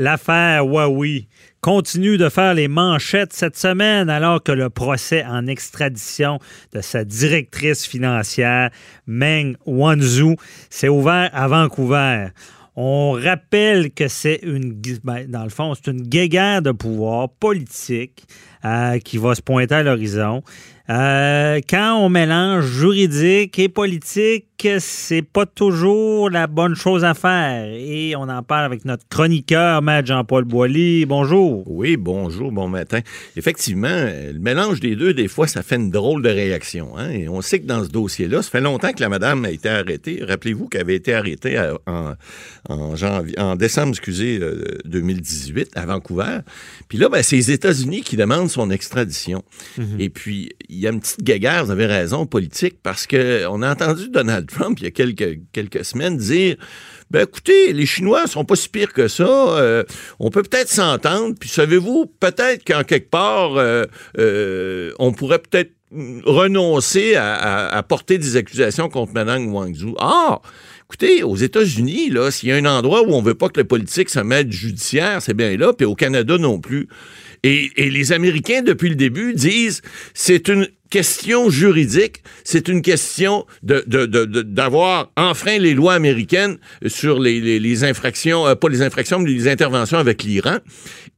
L'affaire Huawei continue de faire les manchettes cette semaine alors que le procès en extradition de sa directrice financière, Meng Wanzhou, s'est ouvert à Vancouver. On rappelle que c'est une, ben, dans le fond, c'est une guéguerre de pouvoir politique euh, qui va se pointer à l'horizon. Euh, quand on mélange juridique et politique, c'est pas toujours la bonne chose à faire. Et on en parle avec notre chroniqueur, Matt Jean-Paul Boilly. Bonjour. Oui, bonjour, bon matin. Effectivement, le mélange des deux, des fois, ça fait une drôle de réaction. Hein. Et on sait que dans ce dossier-là, ça fait longtemps que la madame a été arrêtée. Rappelez-vous qu'elle avait été arrêtée en, en, janvier, en décembre, excusez, 2018, euh, à Vancouver. Puis là, ben, c'est les États-Unis qui demandent son extradition. Mm-hmm. Et puis, il y a une petite guéguerre, vous avez raison, politique, parce qu'on a entendu Donald Trump, il y a quelques, quelques semaines, dire ben écoutez, les Chinois sont pas si pires que ça. Euh, on peut peut-être s'entendre. Puis savez-vous, peut-être qu'en quelque part, euh, euh, on pourrait peut-être renoncer à, porter des accusations contre Mme Wangzhou. Ah! Écoutez, aux États-Unis, là, s'il y a un endroit où on veut pas que la politique se mette judiciaire, c'est bien là, puis au Canada non plus. Et, et, les Américains, depuis le début, disent c'est une question juridique, c'est une question de, d'avoir enfreint les lois américaines sur les, les, infractions, euh, pas les infractions, mais les interventions avec l'Iran.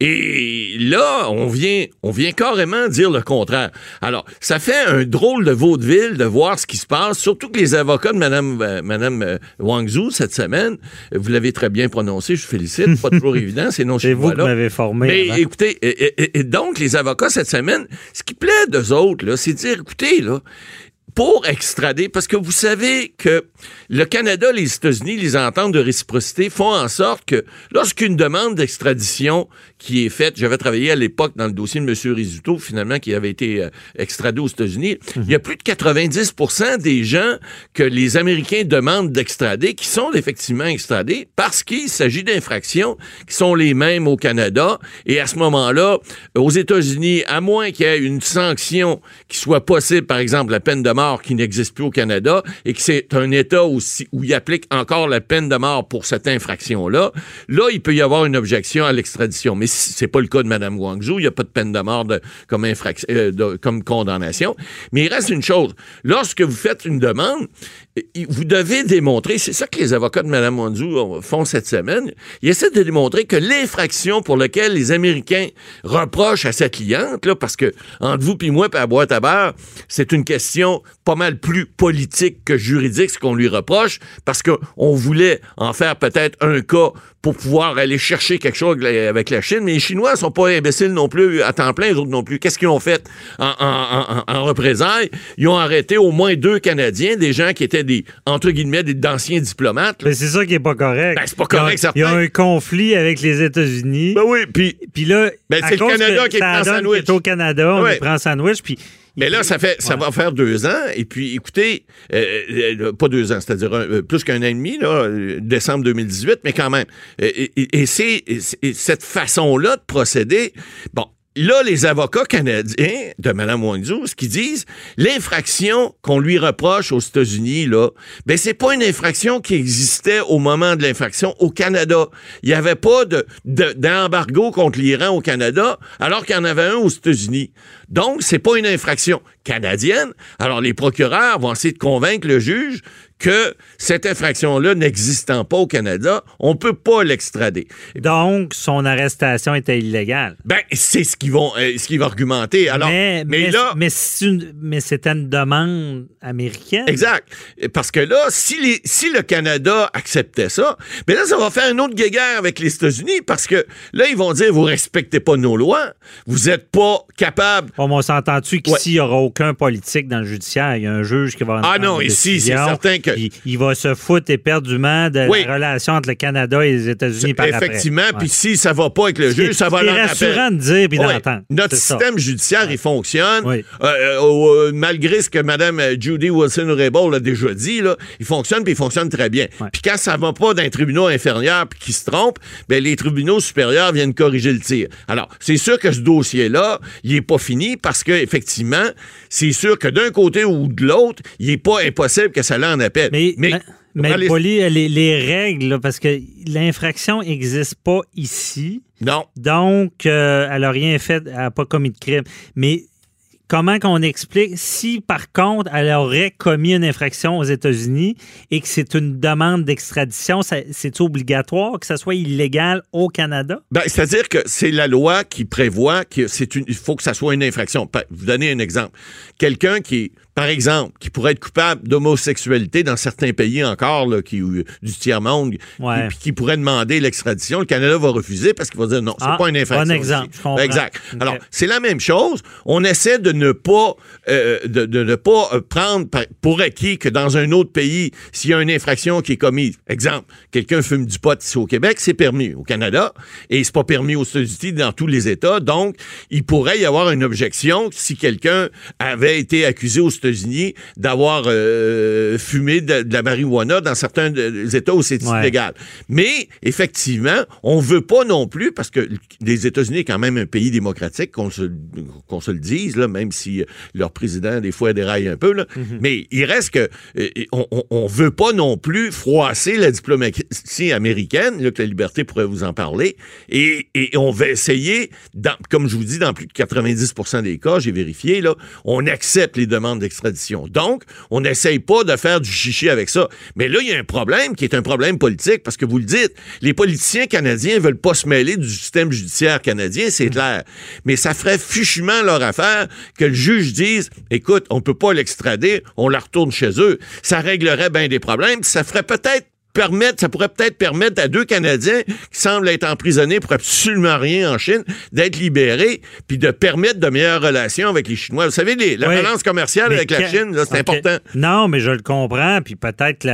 Et là, on vient, on vient carrément dire le contraire. Alors, ça fait un drôle de vaudeville de voir ce qui se passe, surtout que les avocats de Mme, euh, Madame euh, Wang Zhu cette semaine, vous l'avez très bien prononcé, je vous félicite, pas toujours évident, c'est non C'est vous qui m'avez formé. Mais écoutez, et, donc, les avocats cette semaine, ce qui plaît d'eux autres, là, c'est dire, écoutez, là, pour extrader, parce que vous savez que le Canada, les États-Unis, les ententes de réciprocité font en sorte que lorsqu'une demande d'extradition qui est faite, j'avais travaillé à l'époque dans le dossier de M. Rizzuto, finalement, qui avait été euh, extradé aux États-Unis, il y a plus de 90% des gens que les Américains demandent d'extrader qui sont effectivement extradés parce qu'il s'agit d'infractions qui sont les mêmes au Canada. Et à ce moment-là, aux États-Unis, à moins qu'il y ait une sanction qui soit possible, par exemple la peine de qui n'existe plus au Canada, et que c'est un État aussi où il applique encore la peine de mort pour cette infraction-là, là, il peut y avoir une objection à l'extradition. Mais c'est pas le cas de Mme Guangzhou, il n'y a pas de peine de mort comme, infraction, euh, comme condamnation. Mais il reste une chose. Lorsque vous faites une demande, vous devez démontrer, c'est ça que les avocats de Mme Guangzhou font cette semaine, ils essaient de démontrer que l'infraction pour laquelle les Américains reprochent à cette cliente, là, parce que entre vous et moi, puis à boîte à beurre, c'est une question pas mal plus politique que juridique, ce qu'on lui reproche, parce qu'on voulait en faire peut-être un cas pour pouvoir aller chercher quelque chose avec la Chine. Mais les Chinois sont pas imbéciles non plus à temps plein, les autres non plus. Qu'est-ce qu'ils ont fait en, en, en, représailles? Ils ont arrêté au moins deux Canadiens, des gens qui étaient des, entre guillemets, d'anciens diplomates. Mais c'est ça qui est pas correct. Ben, c'est pas correct, certain. Il y a un conflit avec les États-Unis. Ben oui, puis... Puis là, ben, c'est le Canada qui est en sandwich. au Canada, on prend sandwich, puis mais là, ça fait, ça va faire deux ans. Et puis, écoutez, euh, euh, pas deux ans, c'est-à-dire euh, plus qu'un an et demi, là, décembre 2018, mais quand même. Et, et c'est cette façon-là de procéder. Bon, là, les avocats canadiens de Mme Wangzhou, ce qu'ils disent, l'infraction qu'on lui reproche aux États-Unis, là, ben, c'est pas une infraction qui existait au moment de l'infraction au Canada. Il n'y avait pas de, d'embargo contre l'Iran au Canada, alors qu'il y en avait un aux États-Unis. Donc, c'est pas une infraction canadienne. Alors, les procureurs vont essayer de convaincre le juge que cette infraction-là n'existant pas au Canada, on peut pas l'extrader. Donc, son arrestation était illégale. Ben, c'est ce qu'ils vont, euh, ce qu'ils vont argumenter. Alors, mais, mais, là, mais, c'était une demande américaine. Exact. Parce que là, si, les, si le Canada acceptait ça, mais ben là, ça va faire une autre guerre avec les États-Unis parce que là, ils vont dire, vous respectez pas nos lois, vous êtes pas capable. Bon, on s'entend-tu qu'ici, il n'y aura aucun politique dans le judiciaire? Il y a un juge qui va... Ah non, ici, c'est certain que il, va se foutre éperdument de la relation entre le Canada et les États-Unis par Effectivement, puis si ça va pas avec le juge, ça va C'est rassurant de dire puis d'entendre. Notre système judiciaire, il fonctionne. Euh, euh, euh, malgré ce que Mme Judy Wilson-Raybould a déjà dit, là, il fonctionne puis il fonctionne très bien. Puis quand ça va pas d'un tribunal inférieur puis qui se trompe, ben les tribunaux supérieurs viennent corriger le tir. Alors, c'est sûr que ce dossier-là, il est pas fini parce que effectivement, c'est sûr que d'un côté ou de l'autre, il est pas impossible que ça l'en appelle. Mais, Mais Poli, les, les règles, là, parce que l'infraction n'existe pas ici. Non. Donc, euh, elle n'a rien fait, elle n'a pas commis de crime. Mais comment qu'on explique si, par contre, elle aurait commis une infraction aux États-Unis et que c'est une demande d'extradition, c'est obligatoire que ça soit illégal au Canada? Ben, c'est-à-dire que c'est la loi qui prévoit que c'est une, il faut que ça soit une infraction. Pa- Vous donnez un exemple. Quelqu'un qui, par exemple, qui pourrait être coupable d'homosexualité dans certains pays encore, là, qui, euh, du tiers-monde, Ouais. qui, qui pourrait demander l'extradition, le Canada va refuser parce qu'il va dire non, c'est Ah, pas une infraction. bon exemple, je comprends. Exact. Alors, c'est la même chose. On essaie de ne pas, euh, de, de ne pas euh, prendre pour acquis que dans un autre pays, s'il y a une infraction qui est commise, exemple, quelqu'un fume du pot ici au Québec, c'est permis au Canada et c'est pas permis aux États-Unis dans tous les États. Donc, il pourrait y avoir une objection si quelqu'un avait été accusé aux États-Unis d'avoir euh, fumé de, de la marijuana dans certains de- États où c'est Ouais. illégal. Mais effectivement, on veut pas non plus parce que les États-Unis est quand même un pays démocratique, qu'on se, qu'on se le dise là, même si euh, leur président des fois déraille un peu là. Mais il reste que euh, on, on, on veut pas non plus froisser la diplomatie américaine, là, que la liberté pourrait vous en parler, et, et on va essayer, dans, comme je vous dis, dans plus de 90% des cas, j'ai vérifié là, on accepte les demandes d'extradition. Donc, on n'essaye pas de faire du chichi avec ça. Mais là, il y a un problème qui est un problème politique, parce que vous le dites, les politiciens canadiens veulent pas se mêler du système judiciaire canadien, c'est clair. Mais ça ferait fichement leur affaire que le juge dise, écoute, on peut pas l'extrader, on la retourne chez eux. Ça réglerait bien des problèmes. Ça ferait peut-être permettre, ça pourrait peut-être permettre à deux Canadiens qui semblent être emprisonnés pour absolument rien en Chine d'être libérés, puis de permettre de meilleures relations avec les Chinois. Vous savez, les- la Oui. balance commerciale avec la Chine, c'est important. Non, mais je le comprends, puis peut-être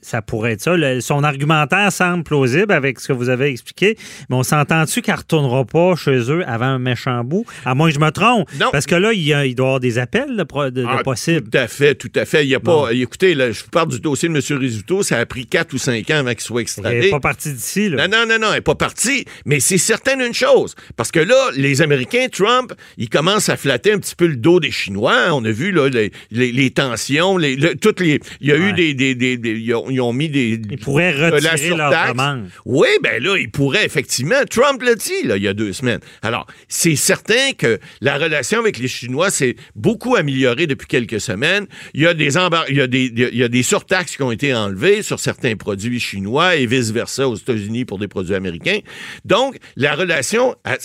ça pourrait être ça. Le- son argumentaire semble plausible avec ce que vous avez expliqué, mais on s'entend-tu qu'elle ne retournera pas chez eux avant un méchant bout? À moins que je me trompe. Non. Parce que là, il, y a- il doit y avoir des appels de, Ah, possibles. Tout à fait, tout à fait. Il y a Bon. pas. Écoutez, là, je vous parle du dossier de M. Rizzuto, ça a pris quatre ou cinq ans avant qu'il soit Elle extradé. n'est pas partie d'ici. là. Non, non, non, non, elle n'est pas partie. Mais c'est certain d'une chose. Parce que là, les Américains, Trump, ils commencent à flatter un petit peu le dos des Chinois. On a vu là, les, les- les tensions, les, le- toutes les. Il y a Ouais. eu des. des- des- des- ils, ont, ils ont mis des. Ils pourraient la retirer leur demande. Oui, ben là, ils pourraient, effectivement. Trump l'a dit, là, il y a deux semaines. Alors, c'est certain que la relation avec les Chinois s'est beaucoup améliorée depuis quelques semaines. Il y a des embar- il y a des, il y a des surtaxes qui ont été enlevées sur certains produits chinois et vice-versa aux États-Unis pour des produits américains. Donc, la relation, elle,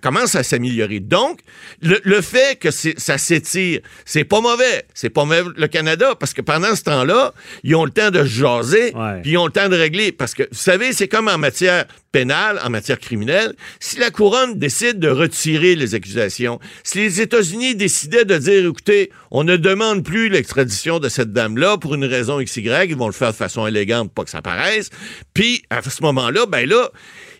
commence à s'améliorer. Donc, le, le fait que ça s'étire, c'est pas mauvais. C'est pas mauvais le Canada, parce que pendant ce temps-là, ils ont le temps de se jaser, puis ils ont le temps de régler. Parce que, vous savez, c'est comme en matière pénale, en matière criminelle, si la couronne décide de retirer les accusations, si les États-Unis décidaient de dire, écoutez, on ne demande plus l'extradition de cette dame-là pour une raison XY, ils vont le faire de façon élégante, pas que ça paraisse, puis à ce moment-là, ben là,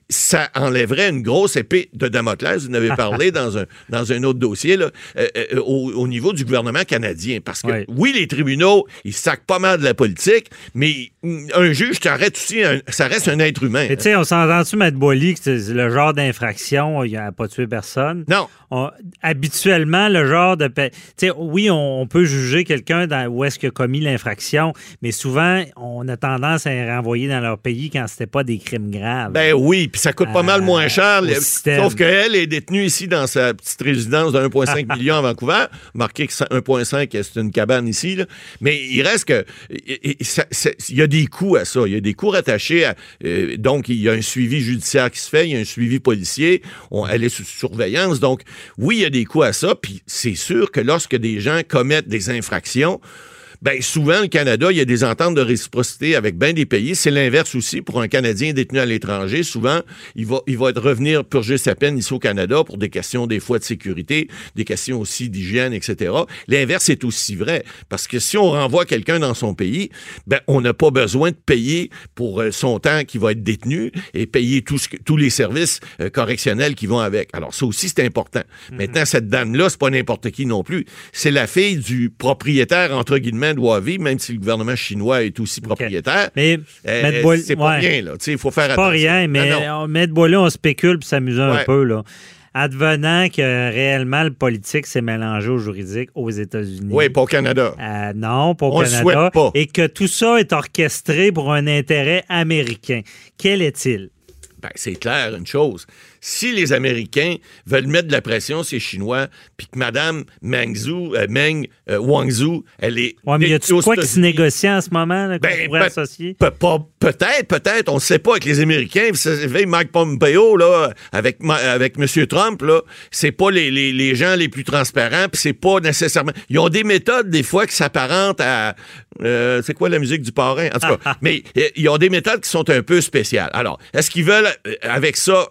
ça enlèverait une grosse épée de Damoclès. Vous en avez parlé dans un, dans un autre dossier, là, euh, euh, au, au niveau du gouvernement canadien. Parce que, oui, les tribunaux, ils sacent pas mal de la politique, mais un juge, ça reste aussi un, ça reste un être humain. Mais tu sais, on s'entend-tu, Maître Boily, que c'est le genre d'infraction, il n'a pas tué personne? Non. On- habituellement, le genre de. Tu sais, oui, on, on peut juger quelqu'un où est-ce qu'il a commis l'infraction, mais souvent, on a tendance à les renvoyer dans leur pays quand c'était pas des crimes graves. Ben oui, puis ça coûte pas mal moins cher. Sauf qu'elle est détenue ici dans sa petite résidence de 1,5 million à Vancouver. Marqué que ça- 1,5, c'est une cabane ici. là. Mais il reste que. Il y a des coûts à ça. Il y a des coûts rattachés à. euh, donc, il y a un suivi judiciaire qui se fait, il y a un suivi policier. On- elle est sous surveillance. Donc, oui, il y a des coûts à ça. Puis c'est sûr que lorsque des gens commettent des infractions, ben souvent, le Canada, il y a des ententes de réciprocité avec bien des pays. C'est l'inverse aussi pour un Canadien détenu à l'étranger. Souvent, il va, il va être revenir purger sa peine ici au Canada pour des questions des fois de sécurité, des questions aussi d'hygiène, etc. L'inverse est aussi vrai. Parce que si on renvoie quelqu'un dans son pays, ben, on n'a pas besoin de payer pour euh, son temps qui va être détenu et payer tout ce que- tous les services euh, correctionnels qui vont avec. Alors, ça aussi, c'est important. Maintenant, cette dame-là, c'est pas n'importe qui non plus. C'est la fille du propriétaire, entre guillemets, de Huawei, même si le gouvernement chinois est aussi propriétaire. Mais, Euh, c'est pas ouais. rien, là. Tu sais, Il faut faire Pas attention. rien, mais Non, non. on spécule puis s'amuser un Ouais. peu. Là. advenant que réellement le politique s'est mélangé au juridique aux États-Unis. Oui, pas au Canada. Euh, non, pas au On le Canada. souhaite pas. Et que tout ça est orchestré pour un intérêt américain. Quel est-il? Ben, c'est clair, une chose. Si les Américains veulent mettre de la pression sur les Chinois, puis que Mme Meng, Zhu, euh, Meng euh, Wanzhou, elle est... Ouais, mais y a-tu quoi qui se négocie en ce moment là, qu'on Ben, pourrait peut- associer? Pe- pas- Peut-être, peut-être, on ne sait pas avec les Américains. Vous savez, Mike Pompeo, là, avec, avec M. Trump, là, c'est pas les, les- les gens les plus transparents, puis c'est pas nécessairement. Ils ont des méthodes, des fois, qui s'apparentent à. euh, c'est quoi la musique du parrain? En tout cas, mais euh, ils ont des méthodes qui sont un peu spéciales. Alors, est-ce qu'ils veulent, euh, avec ça,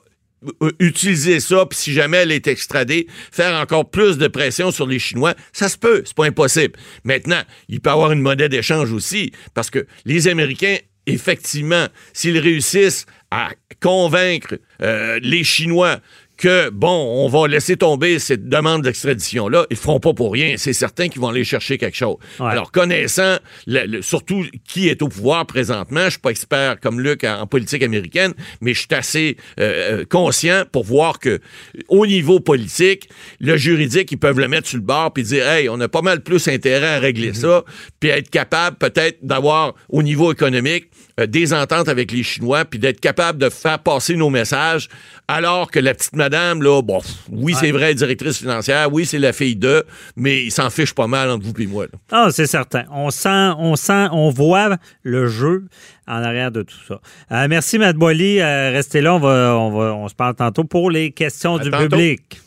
utiliser ça, puis si jamais elle est extradée, faire encore plus de pression sur les Chinois, ça se peut, c'est pas impossible. Maintenant, il peut y avoir une monnaie d'échange aussi, parce que les Américains, effectivement, s'ils réussissent à convaincre euh, les Chinois que, bon, on va laisser tomber cette demande d'extradition-là, ils ne feront pas pour rien. C'est certain qu'ils vont aller chercher quelque chose. Ouais. Alors, connaissant le- le- surtout qui est au pouvoir présentement, je suis pas expert comme Luc en, en politique américaine, mais je suis assez euh, euh, conscient pour voir que au niveau politique, le juridique, ils peuvent le mettre sur le bord puis dire, hey, on a pas mal plus intérêt à régler ça, puis être capable peut-être d'avoir au niveau économique euh, des ententes avec les Chinois, puis d'être capable de faire passer nos messages, alors que la petite madame, là, bon, oui, c'est vrai, directrice financière, oui, c'est la fille de, mais il s'en fiche pas mal entre vous et moi. là. Ah, c'est certain. On sent, on sent, on voit le jeu en arrière de tout ça. Euh, merci, Matt Boily. Euh, restez là. On, va, on, va, on se parle tantôt pour les questions À du tantôt. public.